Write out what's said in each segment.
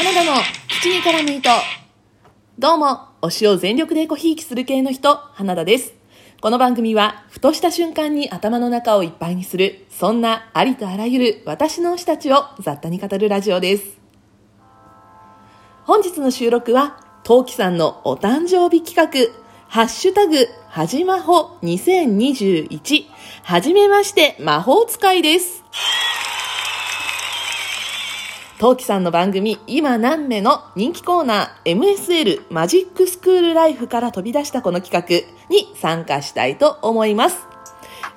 花田の口に絡む糸。どうも、推しを全力でコひいきする系の人、花田です。この番組は、ふとした瞬間に頭の中をいっぱいにする、そんなありとあらゆる私の推したちを雑多に語るラジオです。本日の収録は、トウキさんのお誕生日企画、ハッシュタグ、はじまほ2021、はじめまして魔法使いです。トウキさんの番組、今何目の人気コーナー、MSL マジックスクールライフから飛び出したこの企画に参加したいと思います。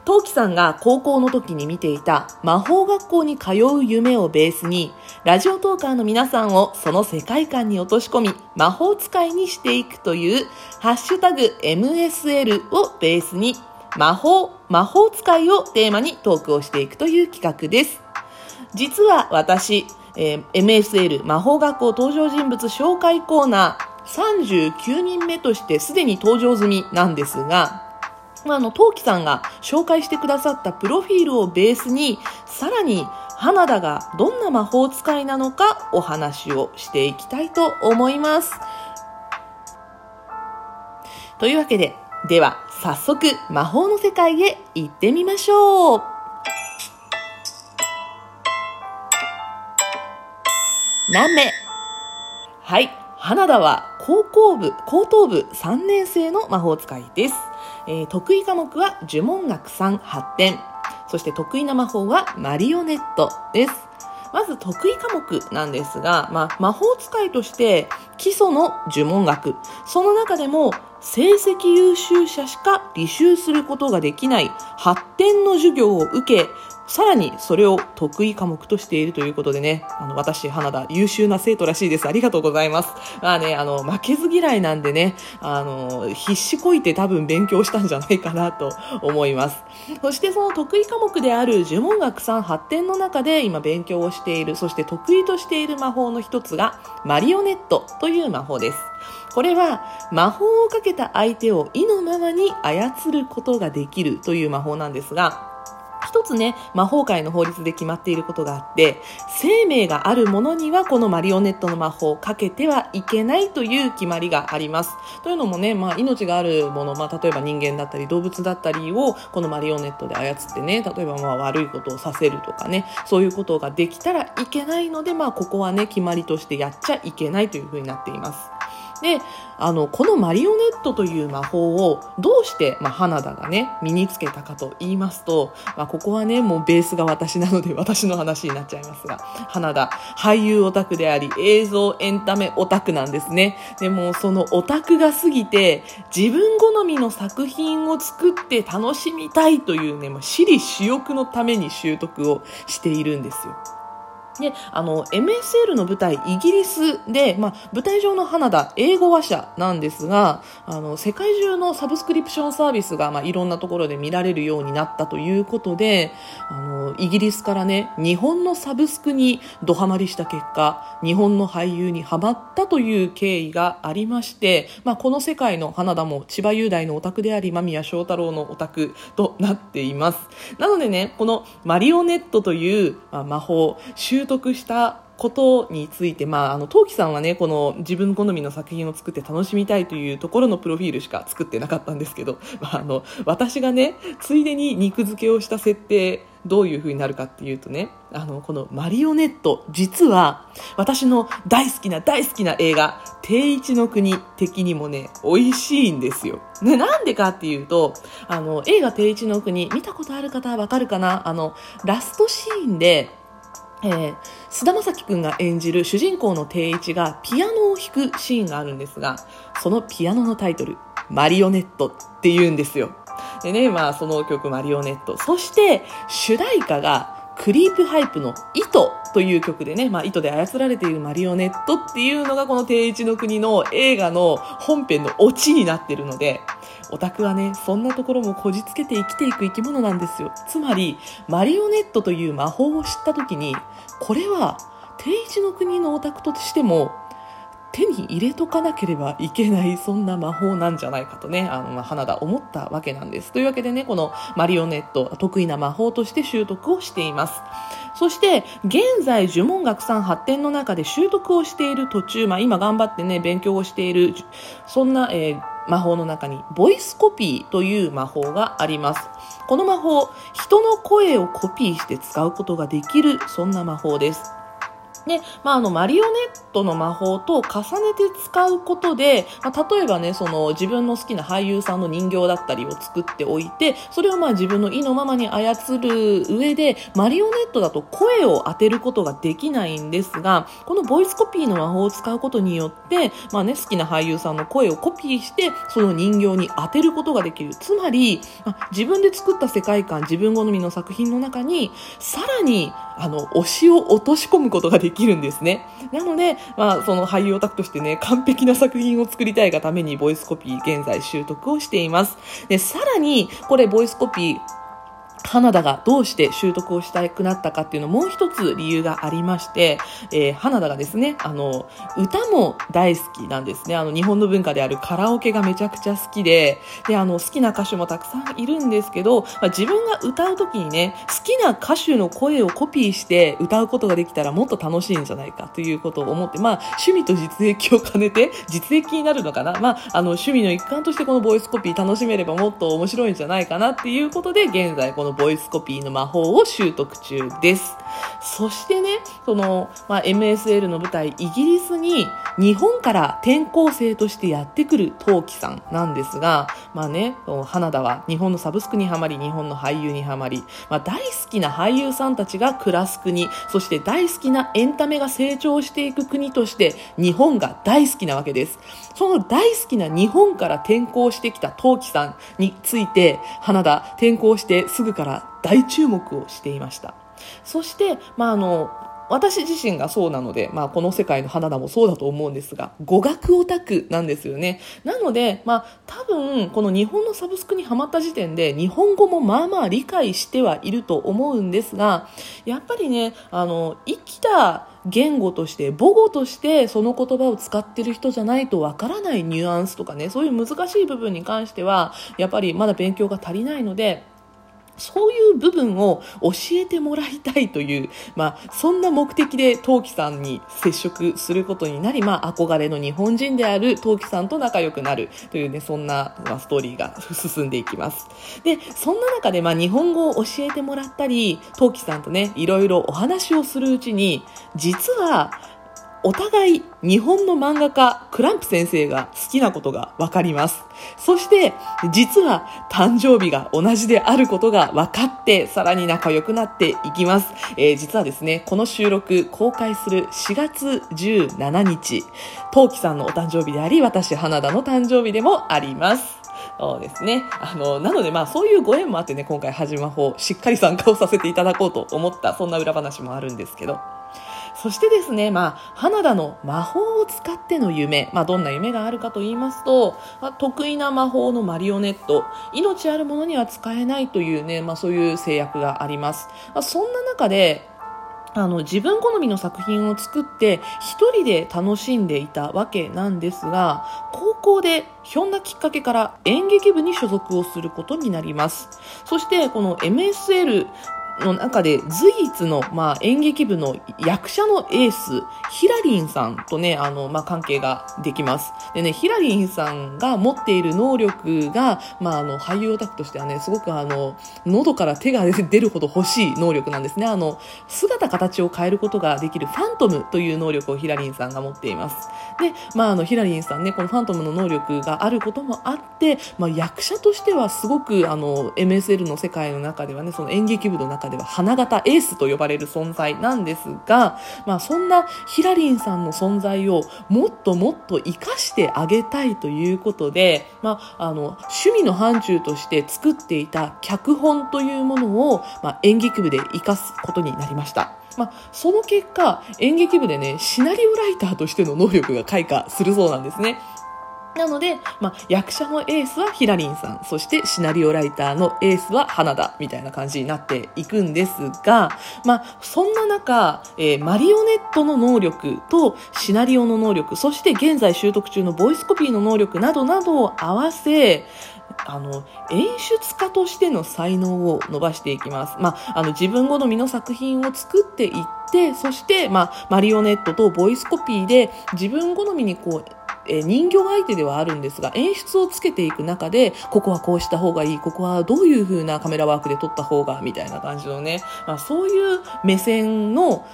トウキさんが高校の時に見ていた魔法学校に通う夢をベースに、ラジオトーカーの皆さんをその世界観に落とし込み、魔法使いにしていくという、ハッシュタグ MSL をベースに、魔法、魔法使いをテーマにトークをしていくという企画です。実は私、えー MSL 魔法学校登場人物紹介コーナー39人目としてすでに登場済みなんですが、あの、トウキさんが紹介してくださったプロフィールをベースに、さらに、花田がどんな魔法使いなのかお話をしていきたいと思います。というわけで、では、早速、魔法の世界へ行ってみましょう。何名？はい。花田は高校部、高等部3年生の魔法使いです。えー得意科目は呪文学3発展。そして得意な魔法はマリオネットです。まず得意科目なんですが、まあ、魔法使いとして基礎の呪文学。その中でも成績優秀者しか履修することができない発展の授業を受け、さらにそれを得意科目としているということでね、あの、私、花田、優秀な生徒らしいです。ありがとうございます。まあね、あの、負けず嫌いなんでね、あの、必死こいて多分勉強したんじゃないかなと思います。そしてその得意科目である呪文学3発展の中で今勉強をしている、そして得意としている魔法の一つが、マリオネットという魔法です。これは魔法をかけた相手を意のままに操ることができるという魔法なんですが、一つね、魔法界の法律で決まっていることがあって、生命があるものにはこのマリオネットの魔法をかけてはいけないという決まりがあります。というのもね、まあ命があるもの、まあ例えば人間だったり動物だったりをこのマリオネットで操ってね、例えばまあ悪いことをさせるとかね、そういうことができたらいけないので、まあここはね、決まりとしてやっちゃいけないというふうになっています。で、あの、このマリオネットという魔法をどうして、まあ、花田がね、身につけたかと言いますと、まあ、ここはね、もうベースが私なので私の話になっちゃいますが、花田、俳優オタクであり、映像エンタメオタクなんですね。でも、そのオタクが過ぎて、自分好みの作品を作って楽しみたいというね、もう私利私欲のために習得をしているんですよ。で、あの、MSL の舞台、イギリスで、まあ、舞台上の花田、英語話者なんですが、あの、世界中のサブスクリプションサービスが、まあ、いろんなところで見られるようになったということで、あの、イギリスからね、日本のサブスクにドハマりした結果、日本の俳優にハマったという経緯がありまして、まあ、この世界の花田も千葉雄大のオタクであり、間宮祥太郎のオタクとなっています。なのでね、このマリオネットという、まあ、魔法、習得したことについて、まあ、あの、トウキさんはね、この自分好みの作品を作って楽しみたいというところのプロフィールしか作ってなかったんですけど、まあ、あの、私がね、ついでに肉付けをした設定、どういう風になるかっていうとね、あの、このマリオネット、実は、私の大好きな大好きな映画、定一の国的にもね、美味しいんですよ。ね、なんでかっていうと、あの、映画定一の国、見たことある方はわかるかな？あの、ラストシーンで、えー、菅田将暉君が演じる主人公の定一がピアノを弾くシーンがあるんですが、そのピアノのタイトル、マリオネットって言うんですよ。でね、まあその曲マリオネット。そして主題歌がクリープハイプの糸という曲でね、まあ糸で操られているマリオネットっていうのがこの定一の国の映画の本編のオチになってるので、オタクはね、そんなところもこじつけて生きていく生き物なんですよ。つまり、マリオネットという魔法を知った時に、これは、定一の国のオタクとしても、手に入れとかなければいけない、そんな魔法なんじゃないかとね、あの、花田思ったわけなんです。というわけでね、このマリオネット、得意な魔法として習得をしています。そして現在呪文学さん発展の中で習得をしている途中、まあ、今頑張ってね勉強をしているそんな、えー、魔法の中にボイスコピーという魔法がありますこの魔法人の声をコピーして使うことができるそんな魔法ですで、まあ、あの、マリオネットの魔法と重ねて使うことで、まあ、例えばね、その、自分の好きな俳優さんの人形だったりを作っておいて、それをまあ自分の意のままに操る上で、マリオネットだと声を当てることができないんですが、このボイスコピーの魔法を使うことによって、まあね、好きな俳優さんの声をコピーして、その人形に当てることができる。つまり、まあ、自分で作った世界観、自分好みの作品の中に、さらに、あの、推しを落とし込むことができるんですね。なので、まあ、その俳優オタクとしてね、完璧な作品を作りたいがために、ボイスコピー現在習得をしています。で、さらに、これ、ボイスコピー、花田がどうして習得をしたくなったかっていうのもう一つ理由がありまして、えー、花田がですね、あの、歌も大好きなんですね。あの、日本の文化であるカラオケがめちゃくちゃ好きで、で、あの、好きな歌手もたくさんいるんですけど、まあ、自分が歌う時にね、好きな歌手の声をコピーして歌うことができたらもっと楽しいんじゃないかということを思って、まあ、趣味と実益を兼ねて、実益になるのかな。まあ、あの、趣味の一環としてこのボイスコピー楽しめればもっと面白いんじゃないかなっていうことで、現在このボイスコピーの魔法を習得中です。そしてね、その、まあ、MSL の舞台、イギリスに日本から転校生としてやってくる陶器さんなんですが、まあね、花田は日本のサブスクにはまり、日本の俳優にはまり、まあ、大好きな俳優さんたちが暮らす国、そして大好きなエンタメが成長していく国として日本が大好きなわけです。その大好きな日本から転校してきた陶器さんについて、花田転校してすぐから大注目をしていました。そして、まあ、あの、私自身がそうなので、まあ、この世界の花田もそうだと思うんですが、語学オタクなんですよね。なので、まあ、多分、この日本のサブスクにハマった時点で、日本語もまあまあ理解してはいると思うんですが、やっぱりね、あの、生きた言語として母語としてその言葉を使ってる人じゃないとわからないニュアンスとかねそういう難しい部分に関してはやっぱりまだ勉強が足りないのでそういう部分を教えてもらいたいという、まあ、そんな目的で陶器さんに接触することになり、まあ、憧れの日本人である陶器さんと仲良くなるというね、そんな、まあ、ストーリーが進んでいきます。で、そんな中で、まあ、日本語を教えてもらったり、陶器さんとね、いろいろお話をするうちに、実は、お互い日本の漫画家クランプ先生が好きなことがわかります。そして実は誕生日が同じであることが分かってさらに仲良くなっていきます。えー、実はですね、この収録公開する4月17日、トウキさんのお誕生日であり、私花田の誕生日でもあります。そうですね。あの、なのでまあそういうご縁もあってね、今回はじまほしっかり参加をさせていただこうと思った、そんな裏話もあるんですけど。そしてですね、まあ、花田の魔法を使っての夢、まあ、どんな夢があるかと言いますと、まあ、得意な魔法のマリオネット、命あるものには使えないというね、まあ、そういう制約があります。まあ、そんな中で、あの、自分好みの作品を作って一人で楽しんでいたわけなんですが、高校でひょんなきっかけから演劇部に所属をすることになります。そしてこの MSL の中で随一の、まあ、演劇部の役者のエース、ヒラリンさんとね、あの、まあ、関係ができます。でね、ヒラリンさんが持っている能力が、まあ、あの、俳優オタクとしてはね、すごくあの、喉から手が出るほど欲しい能力なんですね。あの、姿形を変えることができるファントムという能力をヒラリンさんが持っています。で、まあ、あの、ヒラリンさんね、このファントムの能力があることもあって、まあ、役者としてはすごく、あの、MSL の世界の中ではね、その演劇部の中ででは花形エースと呼ばれる存在なんですが、まあ、そんなヒラリンさんの存在をもっともっと活かしてあげたいということで、まあ、あの、趣味の範疇として作っていた脚本というものを、まあ、演劇部で活かすことになりました。まあ、その結果、演劇部でね、シナリオライターとしての能力が開花するそうなんですね。なので、まあ、役者のエースはヒラリンさん、そしてシナリオライターのエースは花田みたいな感じになっていくんですが、まあ、そんな中、えー、マリオネットの能力とシナリオの能力、そして現在習得中のボイスコピーの能力などなどを合わせ、あの、演出家としての才能を伸ばしていきます。まあ、あの、自分好みの作品を作っていって、そして、まあ、マリオネットとボイスコピーで自分好みにこう、え人形相手ではあるんですが、演出をつけていく中で、ここはこうした方がいい、ここはどういう風なカメラワークで撮った方が、みたいな感じのね、まあ、そういう目線の、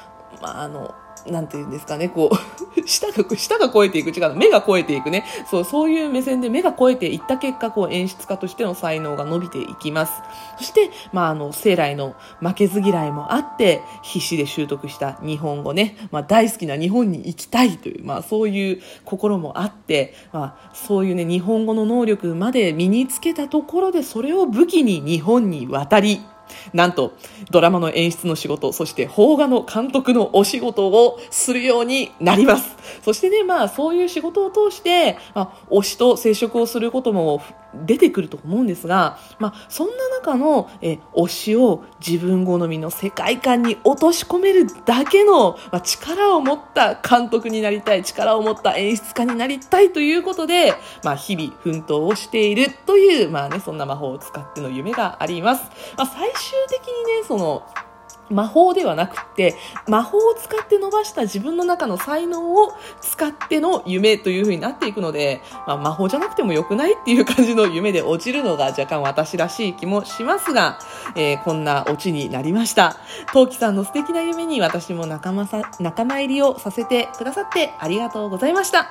まあ、あの、なんていうんですかね、こう、舌が、舌が超えていく、違う、目が超えていくね。そう、そういう目線で目が超えていった結果、こう、演出家としての才能が伸びていきます。そして、まあ、あの、生来の負けず嫌いもあって、必死で習得した日本語ね、まあ、大好きな日本に行きたいという、まあ、そういう心もあって、まあ、そういうね、日本語の能力まで身につけたところで、それを武器に日本に渡り、なんと、ドラマの演出の仕事、そして邦画の監督のお仕事をするようになります。そしてね、まあ、そういう仕事を通して、まあ、推しと接触をすることも出てくると思うんですが、まあ、そんな中の、え、推しを自分好みの世界観に落とし込めるだけの、まあ、力を持った監督になりたい、力を持った演出家になりたいということで、まあ、日々奮闘をしているという、まあね、そんな魔法を使っての夢があります。まあ、最終的にね、その、魔法ではなくて、魔法を使って伸ばした自分の中の才能を使っての夢という風になっていくので、まあ、魔法じゃなくても良くないっていう感じの夢で落ちるのが若干私らしい気もしますが、えー、こんなオチになりました。トウキさんの素敵な夢に私も仲間さ、仲間入りをさせてくださってありがとうございました。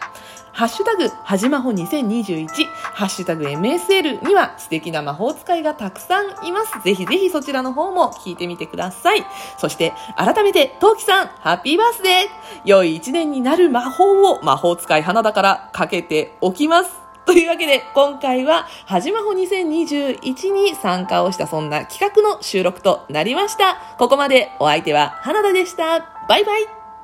ハッシュタグ、はじまほ2021、ハッシュタグ MSL には素敵な魔法使いがたくさんいます。ぜひぜひそちらの方も聞いてみてください。そして、改めて、トウキさん、ハッピーバースデー良い一年になる魔法を魔法使い花だからかけておきます。というわけで、今回は、はじまほ2021に参加をしたそんな企画の収録となりました。ここまでお相手は花田でした。バイバイ